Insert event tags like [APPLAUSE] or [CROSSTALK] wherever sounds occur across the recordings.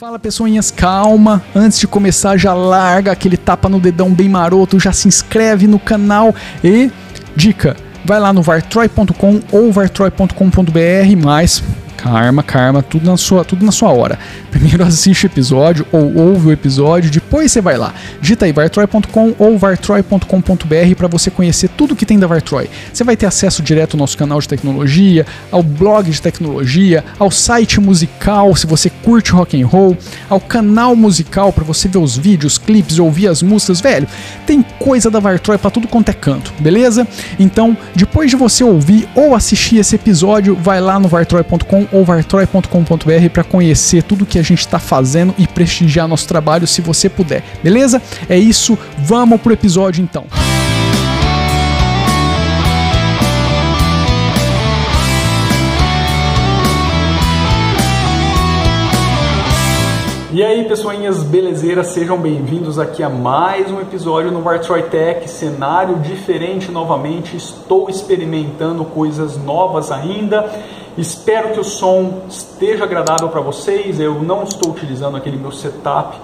Fala pessoinhas, calma. Antes de começar, já larga aquele tapa no dedão bem maroto, já se inscreve no canal e dica, vai lá no vartroy.com ou vartroy.com.br, mas Karma, karma, tudo na sua, tudo na sua hora. Primeiro assiste o episódio ou ouve o episódio, depois você vai lá. Digita aí vartroy.com ou vartroy.com.br para você conhecer tudo que tem da Vartroy. Você vai ter acesso direto ao nosso canal de tecnologia, ao blog de tecnologia, ao site musical, se você curte rock and roll, ao canal musical para você ver os vídeos, clipes, ouvir as músicas, velho. Tem coisa da Vartroy para tudo quanto é canto, beleza? Então, depois de você ouvir ou assistir esse episódio, vai lá no vartroy.com ou vartroy.com.br para conhecer tudo que a gente está fazendo e prestigiar nosso trabalho se você puder, beleza? É isso, vamos pro episódio então. E aí, pessoinhas belezeiras, sejam bem-vindos aqui a mais um episódio no Vartroy Tech, cenário diferente novamente, estou experimentando coisas novas ainda Espero que o som esteja agradável para vocês. Eu não estou utilizando aquele meu setup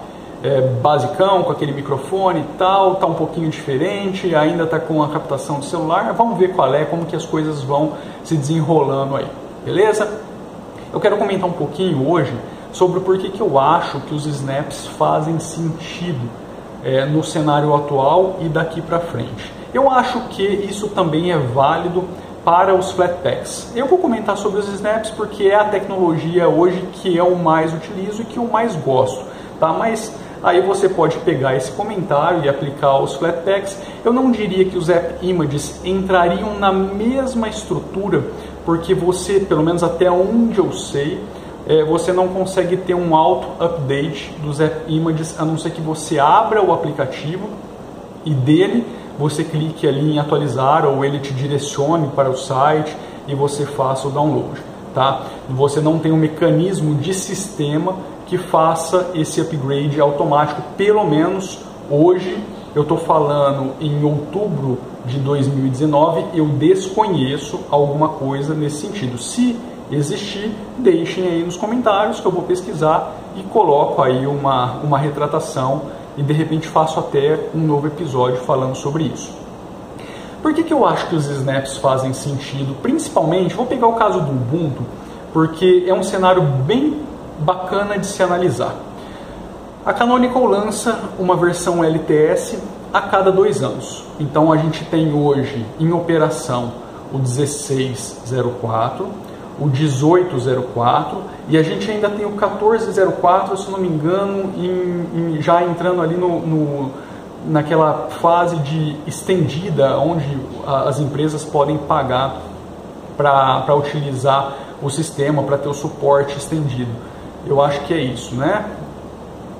é, basicão, com aquele microfone e tal, tá um pouquinho diferente, ainda está com a captação do celular. Vamos ver qual é, como que as coisas vão se desenrolando aí, beleza? Eu quero comentar um pouquinho hoje sobre por que eu acho que os snaps fazem sentido é, no cenário atual e daqui para frente. Eu acho que isso também é válido para os Flatpaks. Eu vou comentar sobre os snaps porque é a tecnologia hoje que eu mais utilizo e que eu mais gosto, tá? Mas aí você pode pegar esse comentário e aplicar aos Flatpaks. Eu não diria que os App Images entrariam na mesma estrutura, porque você, pelo menos até onde eu sei, é, você não consegue ter um auto-update dos App Images, a não ser que você abra o aplicativo e dele você clique ali em atualizar ou ele te direcione para o site e você faça o download. Tá? Você não tem um mecanismo de sistema que faça esse upgrade automático, pelo menos hoje eu estou falando em outubro de 2019, eu desconheço alguma coisa nesse sentido. Se existir, deixem aí nos comentários que eu vou pesquisar e coloco aí uma, uma retratação e de repente faço até um novo episódio falando sobre isso. Por que, que eu acho que os snaps fazem sentido? Principalmente, vou pegar o caso do Ubuntu, porque é um cenário bem bacana de se analisar. A Canonical lança uma versão LTS a cada dois anos. Então a gente tem hoje em operação o 1604, o 1804 e a gente ainda tem o 1404, se não me engano, em, em, já entrando ali no, no, naquela fase de estendida, onde as empresas podem pagar para utilizar o sistema, para ter o suporte estendido. Eu acho que é isso, né?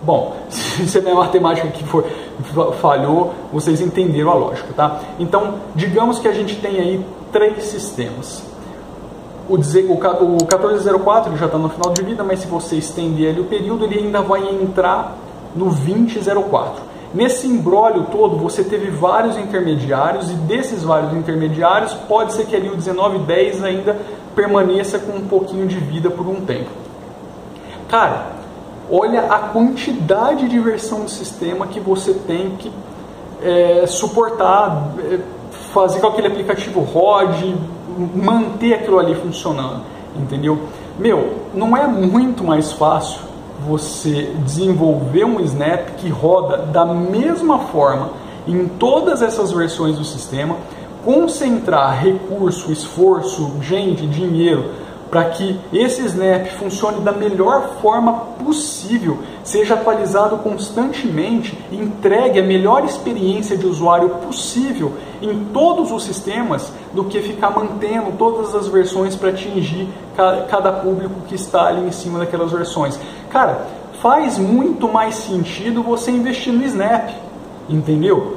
Bom, [LAUGHS] se a minha matemática aqui for, falhou, vocês entenderam a lógica, tá? Então, digamos que a gente tem aí três sistemas o, o, o 1404 ele já está no final de vida, mas se você estender ali o período, ele ainda vai entrar no 2004. Nesse embrólio todo, você teve vários intermediários, e desses vários intermediários, pode ser que ali o 1910 ainda permaneça com um pouquinho de vida por um tempo. Cara, olha a quantidade de versão do sistema que você tem que é, suportar, é, fazer com que aquele aplicativo rode, manter aquilo ali funcionando, entendeu? Meu, não é muito mais fácil você desenvolver um Snap que roda da mesma forma em todas essas versões do sistema, concentrar recurso, esforço, gente, dinheiro para que esse Snap funcione da melhor forma possível, seja atualizado constantemente e entregue a melhor experiência de usuário possível em todos os sistemas do que ficar mantendo todas as versões para atingir cada público que está ali em cima daquelas versões. Cara, faz muito mais sentido você investir no Snap, entendeu?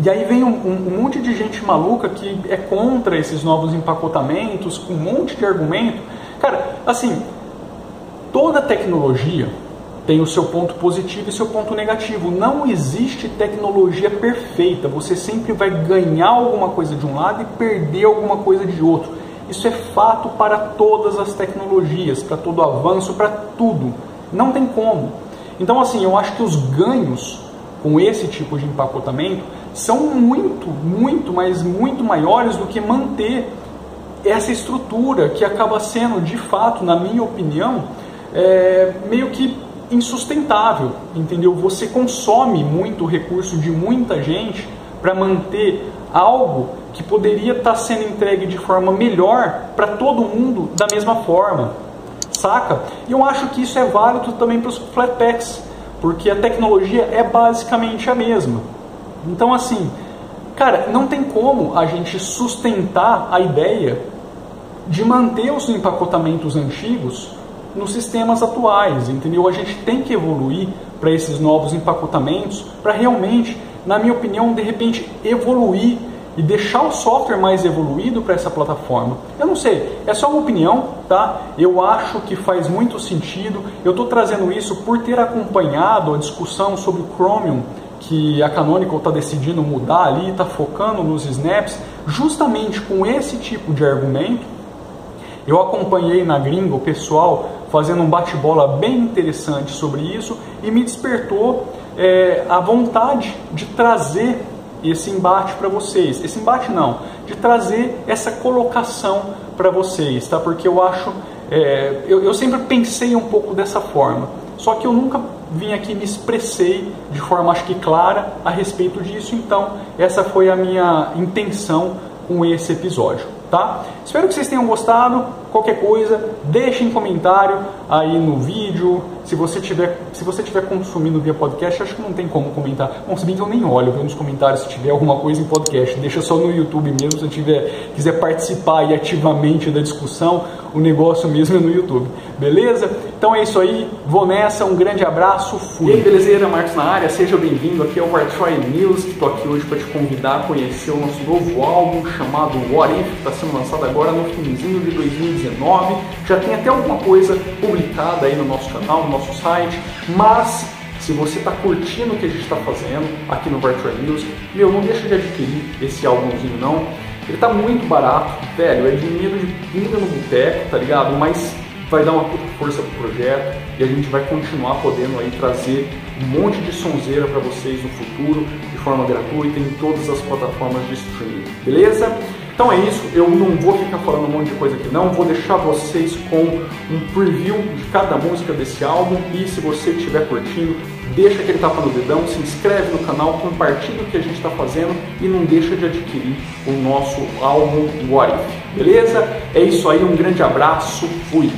E aí vem um, um, um, monte de gente maluca que é contra esses novos empacotamentos, com um monte de argumento. Cara, assim, toda tecnologia tem o seu ponto positivo e seu ponto negativo. Não existe tecnologia perfeita. Você sempre vai ganhar alguma coisa de um lado e perder alguma coisa de outro. Isso é fato para todas as tecnologias, para todo avanço, para tudo. Não tem como. Então, assim, eu acho que os ganhos com esse tipo de empacotamento são muito, muito, mas muito maiores do que manter essa estrutura que acaba sendo, de fato, na minha opinião, é, meio que insustentável, entendeu? Você consome muito recurso de muita gente para manter algo que poderia estar tá sendo entregue de forma melhor para todo mundo da mesma forma, saca? E eu acho que isso é válido também para os flatpaks, porque a tecnologia é basicamente a mesma. Então, assim, cara, não tem como a gente sustentar a ideia de manter os empacotamentos antigos nos sistemas atuais, entendeu? A gente tem que evoluir para esses novos empacotamentos para realmente, na minha opinião, de repente evoluir e deixar o software mais evoluído para essa plataforma. Eu não sei, é só uma opinião, tá? Eu acho que faz muito sentido. Eu estou trazendo isso por ter acompanhado a discussão sobre o Chromium que a Canonical está decidindo mudar ali, está focando nos snaps, justamente com esse tipo de argumento. Eu acompanhei na gringa o pessoal fazendo um bate-bola bem interessante sobre isso e me despertou é, a vontade de trazer esse embate para vocês. Esse embate não, de trazer essa colocação para vocês, tá? Porque eu acho, é, eu, eu sempre pensei um pouco dessa forma, só que eu nunca vim aqui me expressei de forma acho que clara a respeito disso, então essa foi a minha intenção com esse episódio, tá? Espero que vocês tenham gostado. Qualquer coisa, deixe em comentário aí no vídeo. Se você tiver, se você tiver consumindo via podcast, acho que não tem como comentar. Bom, se bem que eu nem olho nos comentários se tiver alguma coisa em podcast. Deixa só no YouTube mesmo, se tiver quiser participar aí ativamente da discussão, o negócio mesmo é no YouTube. Beleza? Então é isso aí, vou nessa, um grande abraço, fui. E aí, belezeira, Marcos na área, seja bem-vindo aqui ao Vartroy News, estou aqui hoje para te convidar a conhecer o nosso novo álbum chamado What If, que está sendo lançado agora no finzinho de 2019. Já tem até alguma coisa publicada aí no nosso canal, no nosso site, mas se você está curtindo o que a gente está fazendo aqui no Virtual News, meu, não deixa de adquirir esse álbumzinho não. Ele está muito barato, velho, é dinheiro de pinga no boteco, tá ligado? Mas vai dar uma puta força pro projeto e a gente vai continuar podendo aí trazer um monte de sonzeira para vocês no futuro de forma gratuita em todas as plataformas de streaming, beleza? Então é isso, eu não vou ficar falando um monte de coisa aqui não, vou deixar vocês com um preview de cada música desse álbum e se você estiver curtindo, deixa aquele tapa no dedão, se inscreve no canal, compartilha o que a gente está fazendo e não deixa de adquirir o nosso álbum What If, beleza? É isso aí, um grande abraço, fui!